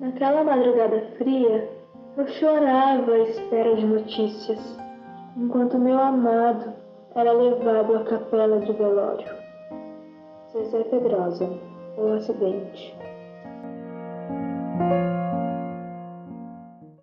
Naquela madrugada fria, eu chorava à espera de notícias, enquanto meu amado era levado à capela de velório. Zezé Pedrosa, o acidente.